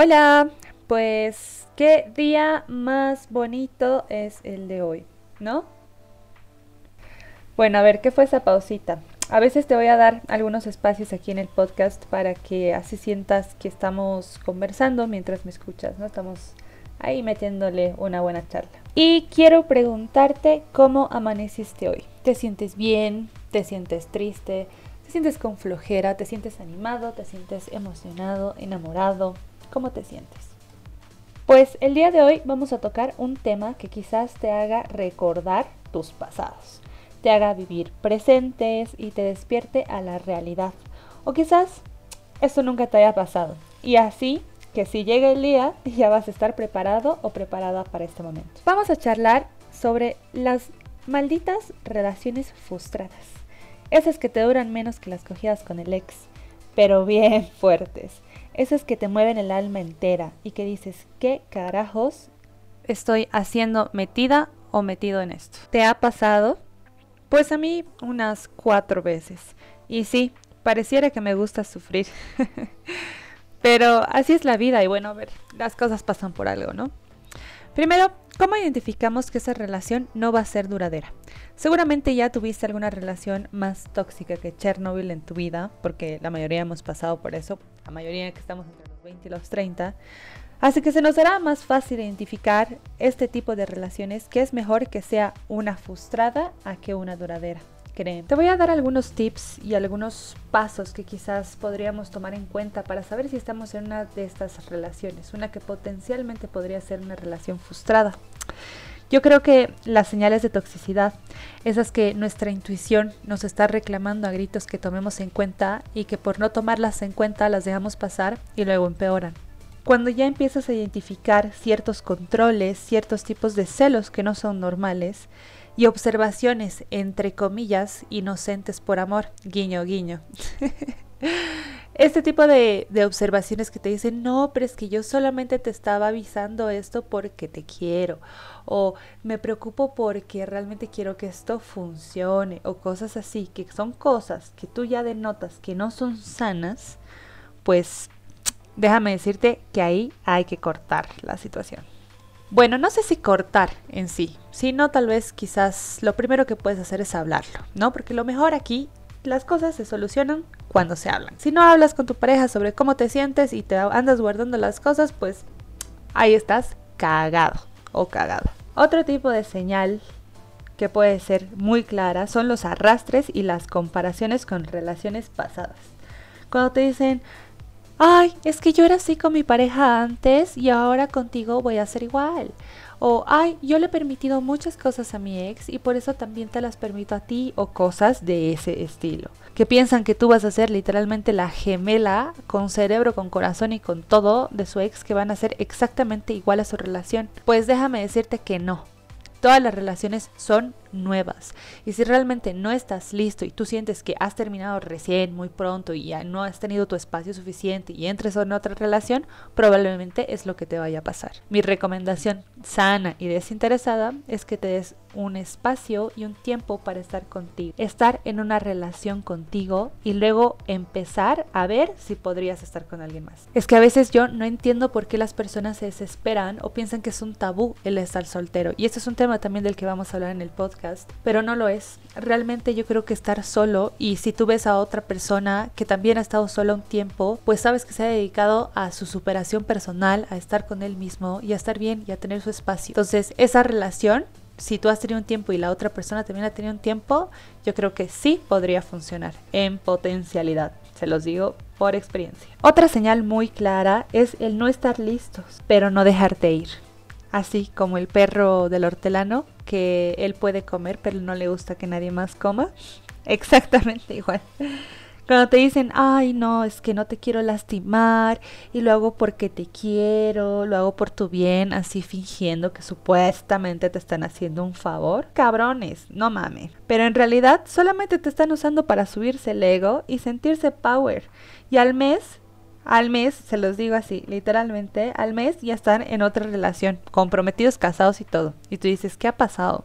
Hola, pues qué día más bonito es el de hoy, ¿no? Bueno, a ver, ¿qué fue esa pausita? A veces te voy a dar algunos espacios aquí en el podcast para que así sientas que estamos conversando mientras me escuchas, ¿no? Estamos ahí metiéndole una buena charla. Y quiero preguntarte cómo amaneciste hoy. ¿Te sientes bien? ¿Te sientes triste? ¿Te sientes con flojera? ¿Te sientes animado? ¿Te sientes emocionado? ¿Enamorado? ¿Cómo te sientes? Pues el día de hoy vamos a tocar un tema que quizás te haga recordar tus pasados, te haga vivir presentes y te despierte a la realidad. O quizás esto nunca te haya pasado. Y así que si llega el día ya vas a estar preparado o preparada para este momento. Vamos a charlar sobre las malditas relaciones frustradas. Esas que te duran menos que las cogidas con el ex, pero bien fuertes esas que te mueven el alma entera y que dices, ¿qué carajos estoy haciendo metida o metido en esto? ¿Te ha pasado? Pues a mí unas cuatro veces. Y sí, pareciera que me gusta sufrir. Pero así es la vida y bueno, a ver, las cosas pasan por algo, ¿no? Primero, ¿cómo identificamos que esa relación no va a ser duradera? Seguramente ya tuviste alguna relación más tóxica que Chernobyl en tu vida, porque la mayoría hemos pasado por eso, la mayoría que estamos entre los 20 y los 30. Así que se nos hará más fácil identificar este tipo de relaciones que es mejor que sea una frustrada a que una duradera. Te voy a dar algunos tips y algunos pasos que quizás podríamos tomar en cuenta para saber si estamos en una de estas relaciones, una que potencialmente podría ser una relación frustrada. Yo creo que las señales de toxicidad, esas que nuestra intuición nos está reclamando a gritos que tomemos en cuenta y que por no tomarlas en cuenta las dejamos pasar y luego empeoran. Cuando ya empiezas a identificar ciertos controles, ciertos tipos de celos que no son normales, y observaciones, entre comillas, inocentes por amor, guiño, guiño. este tipo de, de, observaciones que te dicen, no, pero es que yo solamente te estaba avisando esto porque te quiero, o me preocupo porque realmente quiero que esto funcione, o cosas así, que son cosas que tú ya denotas que no son sanas, pues déjame decirte que ahí hay que cortar la situación. Bueno, no sé si cortar en sí, sino tal vez quizás lo primero que puedes hacer es hablarlo, ¿no? Porque lo mejor aquí, las cosas se solucionan cuando se hablan. Si no hablas con tu pareja sobre cómo te sientes y te andas guardando las cosas, pues ahí estás cagado o cagada. Otro tipo de señal que puede ser muy clara son los arrastres y las comparaciones con relaciones pasadas. Cuando te dicen, ay, es que yo era así con mi pareja antes y ahora contigo voy a ser igual. O, ay, yo le he permitido muchas cosas a mi ex y por eso también te las permito a ti o cosas de ese estilo. Que piensan que tú vas a ser literalmente la gemela con cerebro, con corazón y con todo de su ex que van a ser exactamente igual a su relación. Pues déjame decirte que no. Todas las relaciones son nuevas. Y si realmente no estás listo y tú sientes que has terminado recién, muy pronto y ya no has tenido tu espacio suficiente y entres en otra relación, probablemente es lo que te vaya a pasar. Mi recomendación sana y desinteresada es que te des un espacio y un tiempo para estar contigo. Estar en una relación contigo y luego empezar a ver si podrías estar con alguien más. Es que a veces yo no entiendo por qué las personas se desesperan o piensan que es un tabú el estar soltero. Y este es un tema también del que vamos a hablar en el pero no lo es. Realmente yo creo que estar solo y si tú ves a otra persona que también ha estado sola un tiempo, pues sabes que se ha dedicado a su superación personal, a estar con él mismo y a estar bien y a tener su espacio. Entonces, esa relación si tú has tenido un tiempo y la otra persona también ha tenido un tiempo, yo creo que sí podría funcionar en potencialidad. Se los digo por experiencia. Otra señal muy clara es el no estar listos, pero no dejarte ir así como el perro del hortelano, que él puede comer, pero no le gusta que nadie más coma. Exactamente igual. Cuando te dicen, ay, no, es que no te quiero lastimar y lo hago porque te quiero, lo hago por tu bien, así fingiendo que supuestamente te están haciendo un favor. Cabrones, no mames. Pero en realidad solamente te están usando para subirse el ego y sentirse power. Y al mes al mes, se los digo así, literalmente, al mes ya están en otra relación, comprometidos, casados y todo. Y tú dices, ¿qué ha pasado?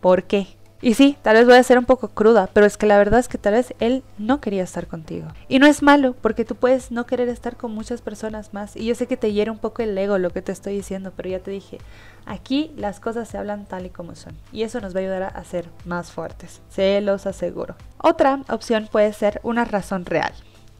¿Por qué? Y sí, tal vez voy a ser un poco cruda, pero es que la verdad es que tal vez él no quería estar contigo. Y no es malo, porque tú puedes no querer estar con muchas personas más. Y yo sé que te hiere un poco el ego lo que te estoy diciendo, pero ya te dije, aquí las cosas se hablan tal y como son. Y eso nos va a ayudar a ser más fuertes. Se los aseguro. Otra opción puede ser una razón real.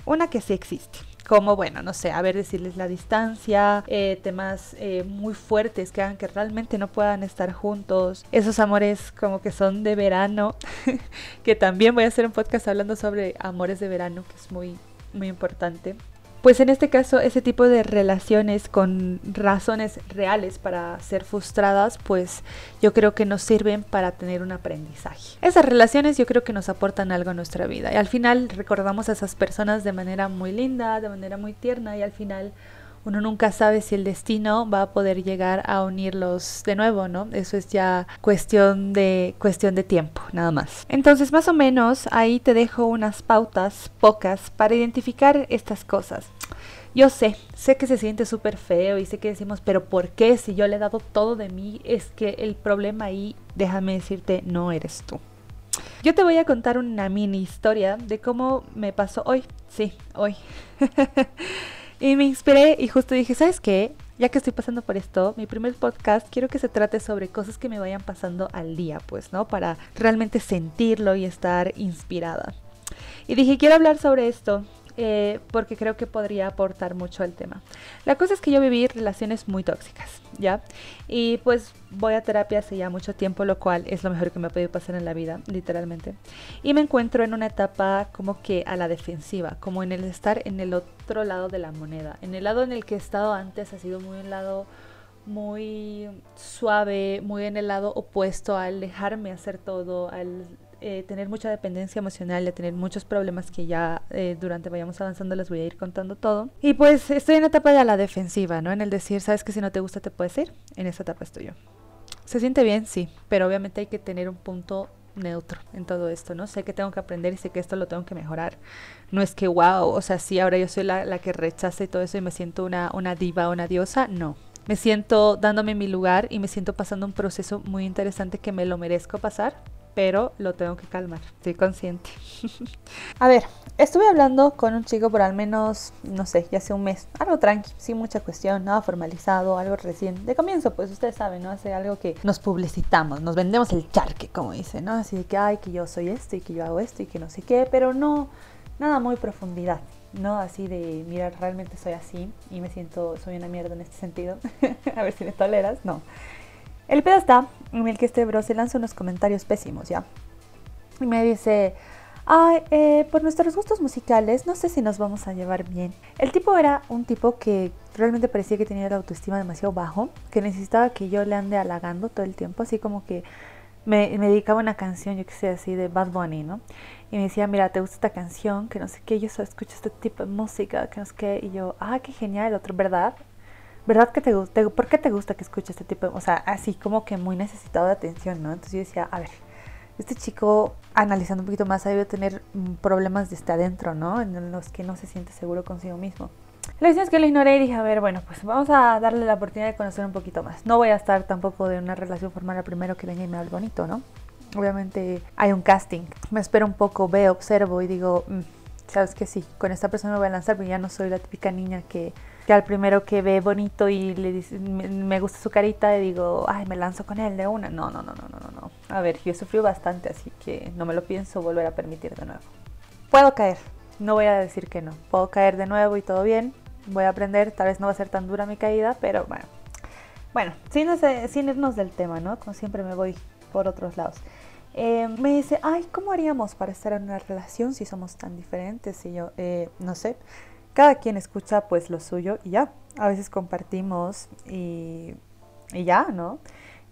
Una que sí existe como, bueno, no sé, a ver, decirles la distancia, eh, temas eh, muy fuertes que hagan que realmente no puedan estar juntos, esos amores como que son de verano, que también voy a hacer un podcast hablando sobre amores de verano, que es muy, muy importante. Pues en este caso, ese tipo de relaciones con razones reales para ser frustradas, pues yo creo que nos sirven para tener un aprendizaje. Esas relaciones yo creo que nos aportan algo a nuestra vida y al final recordamos a esas personas de manera muy linda, de manera muy tierna y al final uno nunca sabe si el destino va a poder llegar a unirlos de nuevo, ¿no? Eso es ya cuestión de cuestión de tiempo, nada más. Entonces, más o menos ahí te dejo unas pautas pocas para identificar estas cosas. Yo sé, sé que se siente súper feo y sé que decimos, pero ¿por qué si yo le he dado todo de mí? Es que el problema ahí, déjame decirte, no eres tú. Yo te voy a contar una mini historia de cómo me pasó hoy. Sí, hoy. Y me inspiré y justo dije, ¿sabes qué? Ya que estoy pasando por esto, mi primer podcast quiero que se trate sobre cosas que me vayan pasando al día, pues, ¿no? Para realmente sentirlo y estar inspirada. Y dije, quiero hablar sobre esto eh, porque creo que podría aportar mucho al tema. La cosa es que yo viví relaciones muy tóxicas, ¿ya? Y pues voy a terapia hace ya mucho tiempo, lo cual es lo mejor que me ha podido pasar en la vida, literalmente. Y me encuentro en una etapa como que a la defensiva, como en el estar en el otro lado de la moneda. En el lado en el que he estado antes ha sido muy un lado muy suave, muy en el lado opuesto al dejarme hacer todo, al eh, tener mucha dependencia emocional, de tener muchos problemas que ya eh, durante vayamos avanzando les voy a ir contando todo. Y pues estoy en la etapa de la defensiva, ¿no? En el decir, sabes que si no te gusta te puedes ir, en esa etapa estoy yo. ¿Se siente bien? Sí, pero obviamente hay que tener un punto neutro en todo esto, ¿no? Sé que tengo que aprender y sé que esto lo tengo que mejorar. No es que, wow, o sea, sí, ahora yo soy la, la que rechaza y todo eso y me siento una, una diva, una diosa, no. Me siento dándome mi lugar y me siento pasando un proceso muy interesante que me lo merezco pasar, pero lo tengo que calmar, estoy consciente. a ver, estuve hablando con un chico por al menos, no sé, ya hace un mes, algo tranqui, sin mucha cuestión, nada formalizado, algo recién. De comienzo, pues ustedes saben, ¿no? Hace algo que nos publicitamos, nos vendemos el charque, como dice, ¿no? Así de que, ay, que yo soy esto y que yo hago esto y que no sé qué, pero no, nada muy profundidad. No así de, mira, realmente soy así y me siento, soy una mierda en este sentido. a ver si me toleras. No. El pedo está en el que este bro se lanza unos comentarios pésimos, ¿ya? Y me dice, ay, eh, por nuestros gustos musicales, no sé si nos vamos a llevar bien. El tipo era un tipo que realmente parecía que tenía la autoestima demasiado bajo, que necesitaba que yo le ande halagando todo el tiempo, así como que me, dedicaba una canción, yo que sé, así de Bad Bunny, ¿no? Y me decía, mira, ¿te gusta esta canción? Que no sé qué, yo escucho este tipo de música, que no sé qué. Y yo, ah, qué genial, el otro, ¿verdad? ¿Verdad que te gusta? ¿Por qué te gusta que escuche este tipo de, o sea, así como que muy necesitado de atención, ¿no? Entonces yo decía, a ver, este chico, analizando un poquito más, ha debido tener mm, problemas desde adentro, ¿no? En los que no se siente seguro consigo mismo. La cuestión es que lo ignoré y dije, a ver, bueno, pues vamos a darle la oportunidad de conocer un poquito más. No voy a estar tampoco de una relación formal al primero que venga y me hable bonito, ¿no? Obviamente hay un casting. Me espero un poco, veo, observo y digo, mm, sabes que sí, con esta persona me voy a lanzar, pero ya no soy la típica niña que al primero que ve bonito y le dice, me, gusta su carita y digo, ay, me lanzo con él de una. No, no, no, no, no, no. A ver, yo sufrí bastante, así que no me lo pienso volver a permitir de nuevo. Puedo caer, no voy a decir que no. Puedo caer de nuevo y todo bien. Voy a aprender, tal vez no va a ser tan dura mi caída, pero bueno. Bueno, sin, sin irnos del tema, ¿no? Como siempre me voy por otros lados. Eh, me dice, ay, ¿cómo haríamos para estar en una relación si somos tan diferentes? Y yo, eh, no sé, cada quien escucha pues lo suyo y ya. A veces compartimos y, y ya, ¿no?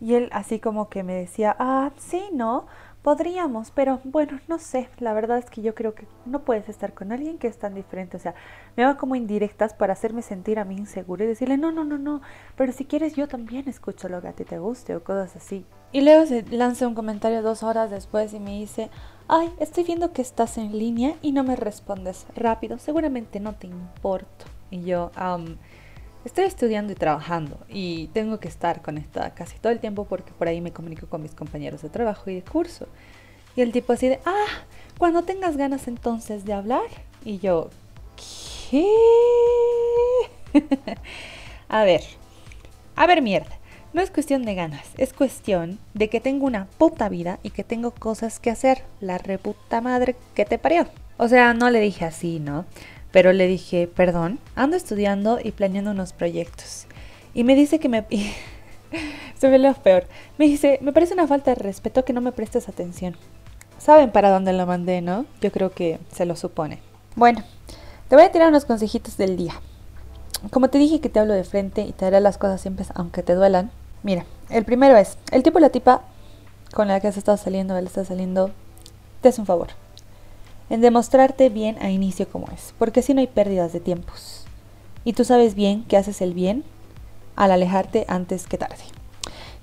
Y él así como que me decía, ah, sí, ¿no? Podríamos, pero bueno, no sé, la verdad es que yo creo que no puedes estar con alguien que es tan diferente, o sea, me va como indirectas para hacerme sentir a mí insegura y decirle, no, no, no, no, pero si quieres yo también escucho lo que a ti te guste o cosas así. Y luego se lanza un comentario dos horas después y me dice, ay, estoy viendo que estás en línea y no me respondes rápido, seguramente no te importo. Y yo, um, estoy estudiando y trabajando y tengo que estar conectada casi todo el tiempo porque por ahí me comunico con mis compañeros de trabajo y de curso. Y el tipo así de, ah, cuando tengas ganas entonces de hablar. Y yo, ¿qué? a ver, a ver mierda. No es cuestión de ganas, es cuestión de que tengo una puta vida y que tengo cosas que hacer. La reputa madre que te parió. O sea, no le dije así, ¿no? Pero le dije, perdón, ando estudiando y planeando unos proyectos. Y me dice que me... Se ve lo peor. Me dice, me parece una falta de respeto que no me prestes atención. Saben para dónde lo mandé, ¿no? Yo creo que se lo supone. Bueno, te voy a tirar unos consejitos del día. Como te dije que te hablo de frente y te haré las cosas siempre aunque te duelan. Mira, el primero es, el tipo y la tipa con la que has estado saliendo, él está saliendo, te es un favor en demostrarte bien a inicio como es, porque si no hay pérdidas de tiempos. Y tú sabes bien que haces el bien al alejarte antes que tarde.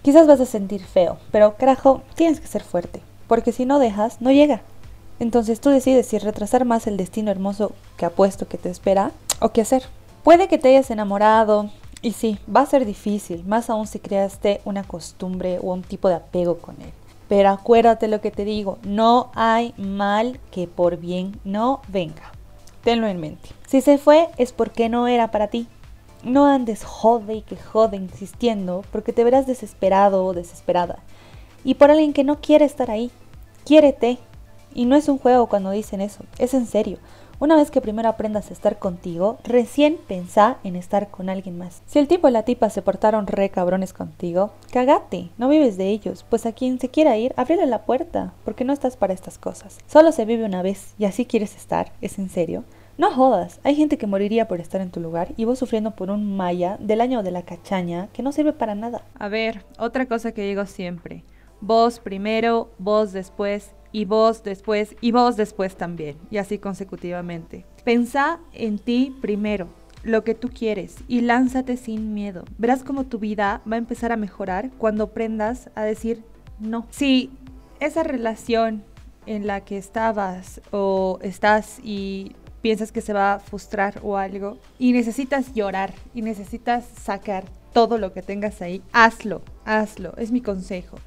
Quizás vas a sentir feo, pero carajo, tienes que ser fuerte, porque si no dejas, no llega. Entonces tú decides si retrasar más el destino hermoso que apuesto que te espera o qué hacer. Puede que te hayas enamorado, y sí, va a ser difícil, más aún si creaste una costumbre o un tipo de apego con él. Pero acuérdate lo que te digo, no hay mal que por bien no venga. Tenlo en mente. Si se fue es porque no era para ti. No andes jode y que jode insistiendo porque te verás desesperado o desesperada. Y por alguien que no quiere estar ahí. Quiérete. Y no es un juego cuando dicen eso, es en serio. Una vez que primero aprendas a estar contigo, recién pensá en estar con alguien más. Si el tipo y la tipa se portaron re cabrones contigo, cagate, no vives de ellos, pues a quien se quiera ir, ábrele la puerta, porque no estás para estas cosas. Solo se vive una vez y así quieres estar, ¿es en serio? No jodas, hay gente que moriría por estar en tu lugar y vos sufriendo por un maya del año de la cachaña que no sirve para nada. A ver, otra cosa que digo siempre. Vos primero, vos después y vos después y vos después también, y así consecutivamente. Pensá en ti primero, lo que tú quieres y lánzate sin miedo. Verás cómo tu vida va a empezar a mejorar cuando aprendas a decir no. Si esa relación en la que estabas o estás y piensas que se va a frustrar o algo y necesitas llorar y necesitas sacar todo lo que tengas ahí, hazlo, hazlo, es mi consejo.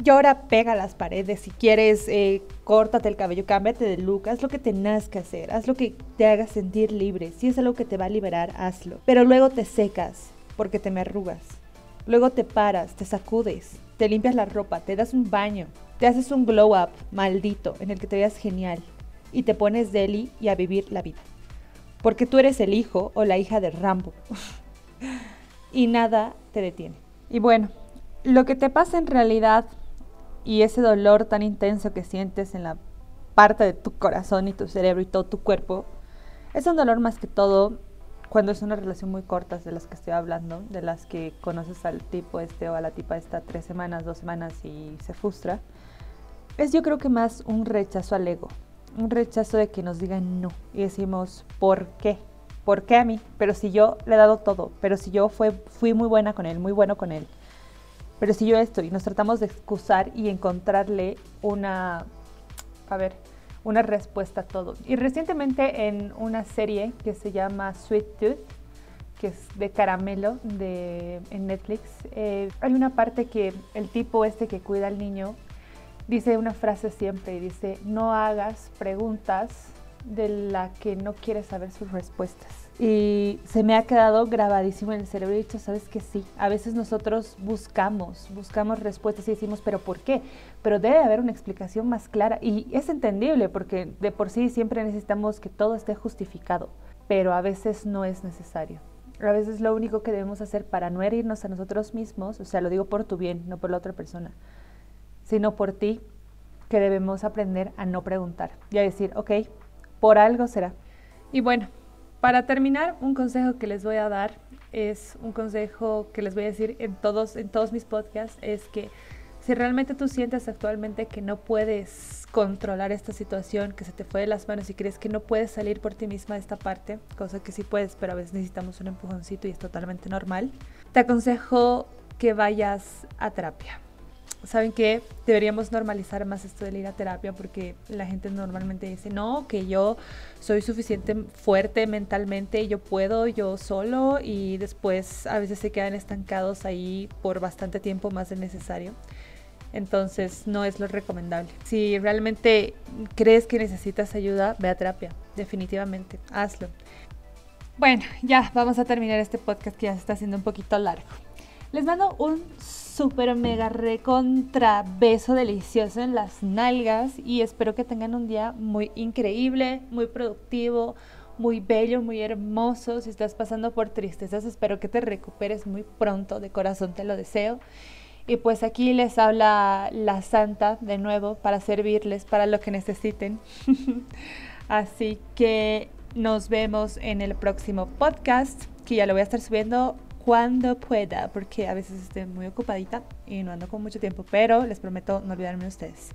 Y ahora pega las paredes, si quieres, eh, córtate el cabello, cámbiate de look, haz lo que tengas que hacer, haz lo que te haga sentir libre. Si es algo que te va a liberar, hazlo. Pero luego te secas porque te me arrugas. Luego te paras, te sacudes, te limpias la ropa, te das un baño, te haces un glow up maldito en el que te veas genial y te pones deli y a vivir la vida. Porque tú eres el hijo o la hija de Rambo. y nada te detiene. Y bueno, lo que te pasa en realidad y ese dolor tan intenso que sientes en la parte de tu corazón y tu cerebro y todo tu cuerpo, es un dolor más que todo cuando es una relación muy corta de las que estoy hablando, de las que conoces al tipo este o a la tipa esta tres semanas, dos semanas y se frustra. Es yo creo que más un rechazo al ego, un rechazo de que nos digan no y decimos, ¿por qué? ¿por qué a mí? Pero si yo le he dado todo, pero si yo fue, fui muy buena con él, muy bueno con él, pero si yo esto y nos tratamos de excusar y encontrarle una, a ver, una respuesta a todo. Y recientemente en una serie que se llama Sweet Tooth, que es de caramelo de, en Netflix, eh, hay una parte que el tipo este que cuida al niño dice una frase siempre, dice, no hagas preguntas de la que no quiere saber sus respuestas. Y se me ha quedado grabadísimo en el cerebro y he dicho, sabes que sí, a veces nosotros buscamos, buscamos respuestas y decimos, pero ¿por qué? Pero debe haber una explicación más clara y es entendible porque de por sí siempre necesitamos que todo esté justificado, pero a veces no es necesario. A veces lo único que debemos hacer para no herirnos a nosotros mismos, o sea, lo digo por tu bien, no por la otra persona, sino por ti, que debemos aprender a no preguntar y a decir, ok, por algo será. Y bueno, para terminar, un consejo que les voy a dar es un consejo que les voy a decir en todos, en todos mis podcasts, es que si realmente tú sientes actualmente que no puedes controlar esta situación, que se te fue de las manos y crees que no puedes salir por ti misma de esta parte, cosa que sí puedes, pero a veces necesitamos un empujoncito y es totalmente normal, te aconsejo que vayas a terapia. ¿Saben qué? Deberíamos normalizar más esto de ir a terapia porque la gente normalmente dice, no, que yo soy suficiente fuerte mentalmente, yo puedo, yo solo y después a veces se quedan estancados ahí por bastante tiempo más de necesario. Entonces no es lo recomendable. Si realmente crees que necesitas ayuda, ve a terapia, definitivamente, hazlo. Bueno, ya vamos a terminar este podcast que ya se está haciendo un poquito largo. Les mando un súper mega recontra beso delicioso en las nalgas y espero que tengan un día muy increíble, muy productivo, muy bello, muy hermoso. Si estás pasando por tristezas, espero que te recuperes muy pronto, de corazón te lo deseo. Y pues aquí les habla la santa de nuevo para servirles para lo que necesiten. Así que nos vemos en el próximo podcast, que ya lo voy a estar subiendo cuando pueda, porque a veces estoy muy ocupadita y no ando con mucho tiempo, pero les prometo no olvidarme de ustedes.